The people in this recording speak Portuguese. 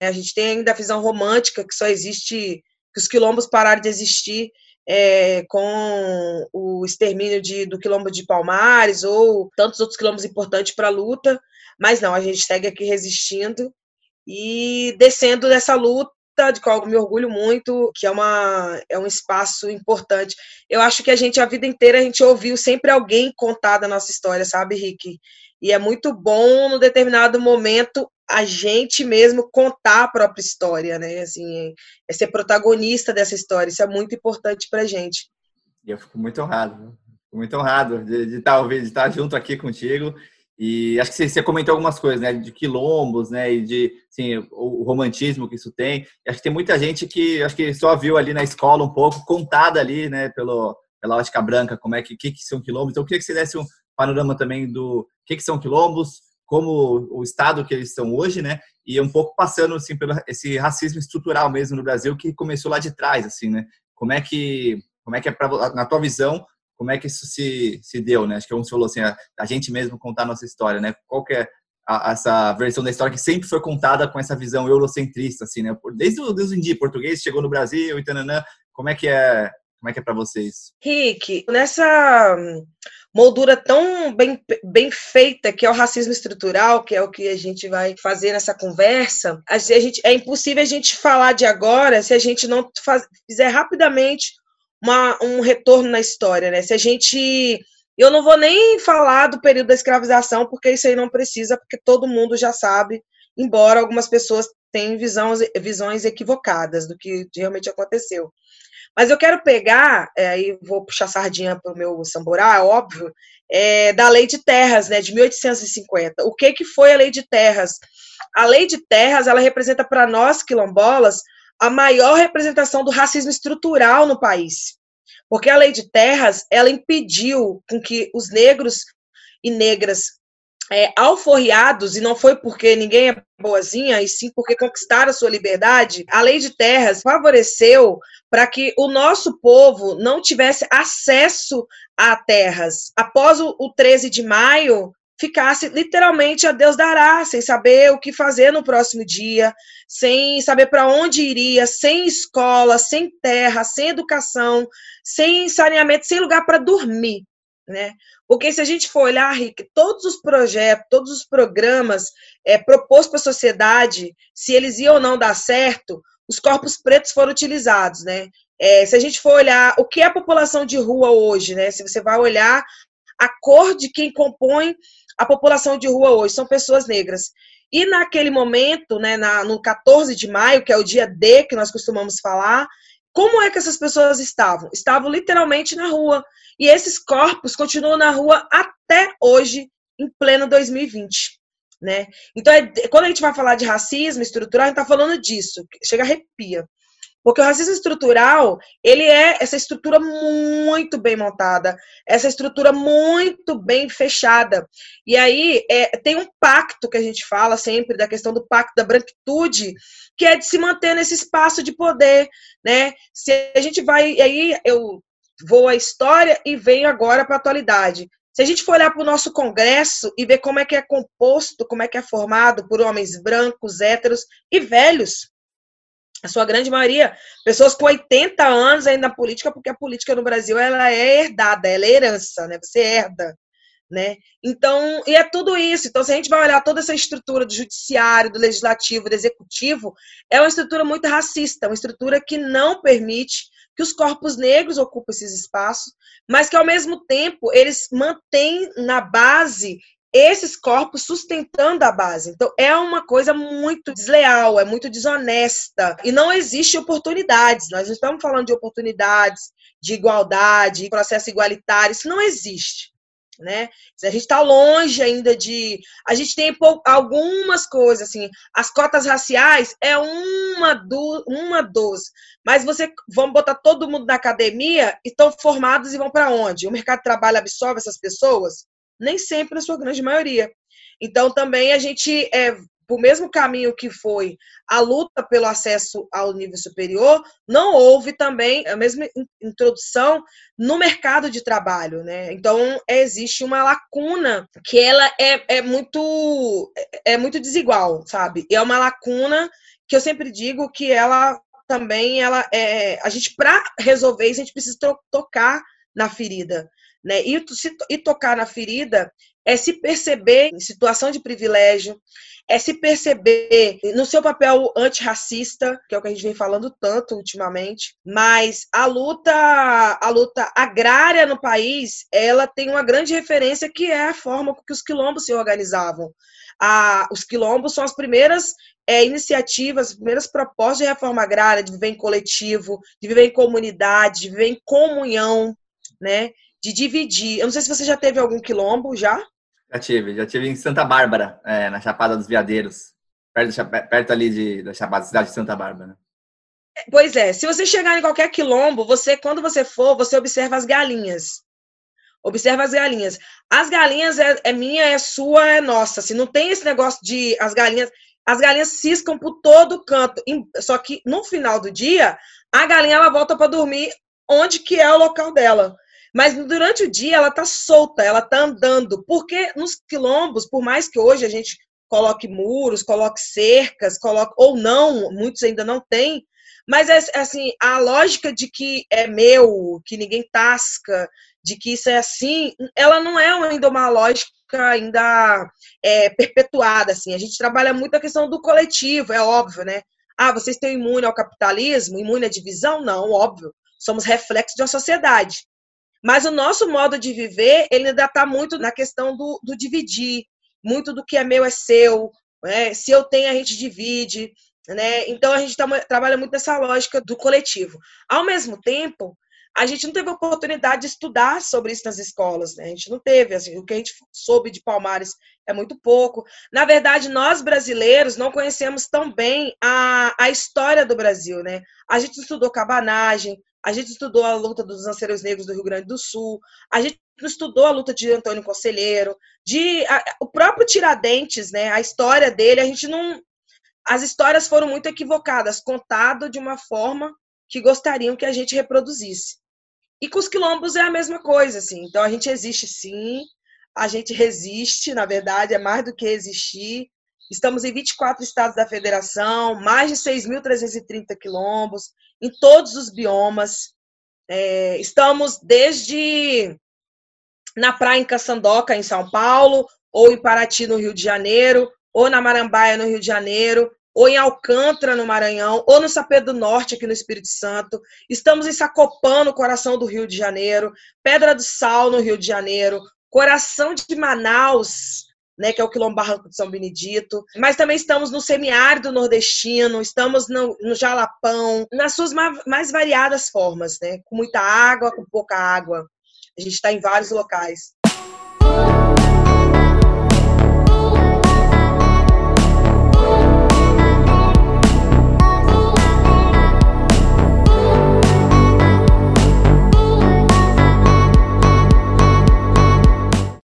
A gente tem ainda a visão romântica que só existe, que os quilombos pararam de existir é, com o extermínio de, do quilombo de Palmares ou tantos outros quilombos importantes para a luta, mas não, a gente segue aqui resistindo e descendo dessa luta de qual eu me orgulho muito, que é, uma, é um espaço importante. Eu acho que a gente, a vida inteira, a gente ouviu sempre alguém contar da nossa história, sabe, Rick? E é muito bom, no determinado momento, a gente mesmo contar a própria história, né? Assim, é ser protagonista dessa história. Isso é muito importante pra gente. Eu fico muito honrado, fico muito honrado de, de, estar, de estar junto aqui contigo. E acho que você, comentou algumas coisas, né? De quilombos, né? E de assim, o, romantismo que isso tem. Acho que tem muita gente que acho que só viu ali na escola um pouco, contada ali, né? Pelo, pela ótica branca, como é que, que, que são quilombos. Então, eu queria que você desse um panorama também do que, que são quilombos, como o estado que eles estão hoje, né? E um pouco passando assim pelo esse racismo estrutural mesmo no Brasil que começou lá de trás, assim, né? Como é que como é que é pra, na tua visão como é que isso se, se deu, né? Acho que você falou assim, a, a gente mesmo contar a nossa história, né? Qual que é a, essa versão da história que sempre foi contada com essa visão eurocentrista, assim, né? Desde o, desde o dia português chegou no Brasil e tananã, como é que é como é que é para vocês? Rick, nessa moldura tão bem, bem feita que é o racismo estrutural, que é o que a gente vai fazer nessa conversa, a gente, é impossível a gente falar de agora se a gente não faz, fizer rapidamente uma, um retorno na história, né? Se a gente. Eu não vou nem falar do período da escravização, porque isso aí não precisa, porque todo mundo já sabe, embora algumas pessoas tenham visões, visões equivocadas do que realmente aconteceu. Mas eu quero pegar, é, aí vou puxar sardinha para o meu samborá, é óbvio, é, da Lei de Terras, né, de 1850. O que, que foi a Lei de Terras? A Lei de Terras, ela representa para nós, quilombolas, a maior representação do racismo estrutural no país. Porque a Lei de Terras, ela impediu com que os negros e negras é, alforriados, e não foi porque ninguém é boazinha, e sim porque conquistaram a sua liberdade, a lei de terras favoreceu para que o nosso povo não tivesse acesso a terras. Após o, o 13 de maio, ficasse literalmente a Deus dará, sem saber o que fazer no próximo dia, sem saber para onde iria, sem escola, sem terra, sem educação, sem saneamento, sem lugar para dormir né? Porque se a gente for olhar, Rick, todos os projetos, todos os programas é, propostos para a sociedade, se eles iam ou não dar certo, os corpos pretos foram utilizados, né? É, se a gente for olhar o que é a população de rua hoje, né? Se você vai olhar a cor de quem compõe a população de rua hoje, são pessoas negras. E naquele momento, né, na, no 14 de maio, que é o dia D que nós costumamos falar, como é que essas pessoas estavam? Estavam literalmente na rua. E esses corpos continuam na rua até hoje, em pleno 2020. Né? Então, é, quando a gente vai falar de racismo estrutural, a gente está falando disso, chega arrepia. Porque o racismo estrutural, ele é essa estrutura muito bem montada, essa estrutura muito bem fechada. E aí é, tem um pacto que a gente fala sempre da questão do pacto da branquitude, que é de se manter nesse espaço de poder, né? Se a gente vai, aí eu vou à história e venho agora para a atualidade. Se a gente for olhar para o nosso Congresso e ver como é que é composto, como é que é formado por homens brancos, héteros e velhos, a sua grande maioria, pessoas com 80 anos ainda na política, porque a política no Brasil ela é herdada, ela é herança, né? Você herda, né? Então, e é tudo isso. Então, se a gente vai olhar toda essa estrutura do judiciário, do legislativo, do executivo, é uma estrutura muito racista, uma estrutura que não permite que os corpos negros ocupem esses espaços, mas que ao mesmo tempo eles mantêm na base esses corpos sustentando a base. Então, é uma coisa muito desleal, é muito desonesta. E não existe oportunidades. Nós não estamos falando de oportunidades, de igualdade, processo igualitário. Isso não existe né? A gente está longe ainda de. A gente tem algumas coisas, assim, as cotas raciais é uma, do, uma dos. Mas você vamos botar todo mundo na academia e estão formados e vão para onde? O mercado de trabalho absorve essas pessoas? Nem sempre, na sua grande maioria. Então, também a gente é, por mesmo caminho que foi a luta pelo acesso ao nível superior, não houve também a mesma introdução no mercado de trabalho, né? Então existe uma lacuna que ela é, é muito é muito desigual, sabe? E é uma lacuna que eu sempre digo que ela também ela é a gente para resolver isso a gente precisa to tocar na ferida, né? E, se, e tocar na ferida é se perceber em situação de privilégio, é se perceber no seu papel antirracista, que é o que a gente vem falando tanto ultimamente, mas a luta, a luta agrária no país, ela tem uma grande referência que é a forma que os quilombos se organizavam. A, os quilombos são as primeiras é, iniciativas, as primeiras propostas de reforma agrária, de viver em coletivo, de viver em comunidade, de viver em comunhão, né? De dividir. Eu não sei se você já teve algum quilombo já. Já tive, já tive em Santa Bárbara, é, na Chapada dos Veadeiros, perto, perto ali de, da Chapada, cidade de Santa Bárbara. Pois é, se você chegar em qualquer quilombo, você, quando você for, você observa as galinhas. Observa as galinhas. As galinhas é, é minha, é sua, é nossa. Se assim, não tem esse negócio de as galinhas, as galinhas ciscam por todo canto. Só que no final do dia, a galinha ela volta para dormir onde que é o local dela. Mas durante o dia ela tá solta, ela tá andando. Porque nos quilombos, por mais que hoje a gente coloque muros, coloque cercas, coloque ou não, muitos ainda não têm, mas é assim, a lógica de que é meu, que ninguém tasca, de que isso é assim, ela não é ainda uma lógica ainda é, perpetuada, assim. A gente trabalha muito a questão do coletivo, é óbvio, né? Ah, vocês estão imune ao capitalismo, imune à divisão? Não, óbvio. Somos reflexo de uma sociedade. Mas o nosso modo de viver, ele ainda está muito na questão do, do, dividir. Muito do que é meu é seu. Né? Se eu tenho, a gente divide. Né? Então, a gente tá, trabalha muito nessa lógica do coletivo. Ao mesmo tempo, a gente não teve oportunidade de estudar sobre isso nas escolas, né? A gente não teve, assim, o que a gente soube de Palmares é muito pouco. Na verdade, nós brasileiros não conhecemos tão bem a, a história do Brasil, né? A gente estudou cabanagem, a gente estudou a luta dos anceiros negros do Rio Grande do Sul, a gente estudou a luta de Antônio Conselheiro, de a, o próprio Tiradentes, né? A história dele, a gente não as histórias foram muito equivocadas, contado de uma forma que gostariam que a gente reproduzisse. E com os quilombos é a mesma coisa, assim. Então a gente existe sim, a gente resiste, na verdade, é mais do que existir. Estamos em 24 estados da federação, mais de 6.330 quilombos, em todos os biomas. É, estamos desde na praia em Caçandoca, em São Paulo, ou em Paraty, no Rio de Janeiro, ou na Marambaia, no Rio de Janeiro, ou em Alcântara, no Maranhão, ou no Sapê do Norte, aqui no Espírito Santo. Estamos em Sacopan, no coração do Rio de Janeiro, Pedra do Sal, no Rio de Janeiro, coração de Manaus, né, que é o Quilombo Barranco de São Benedito. Mas também estamos no semiárido nordestino, estamos no, no Jalapão, nas suas mais variadas formas, né, com muita água, com pouca água. A gente está em vários locais.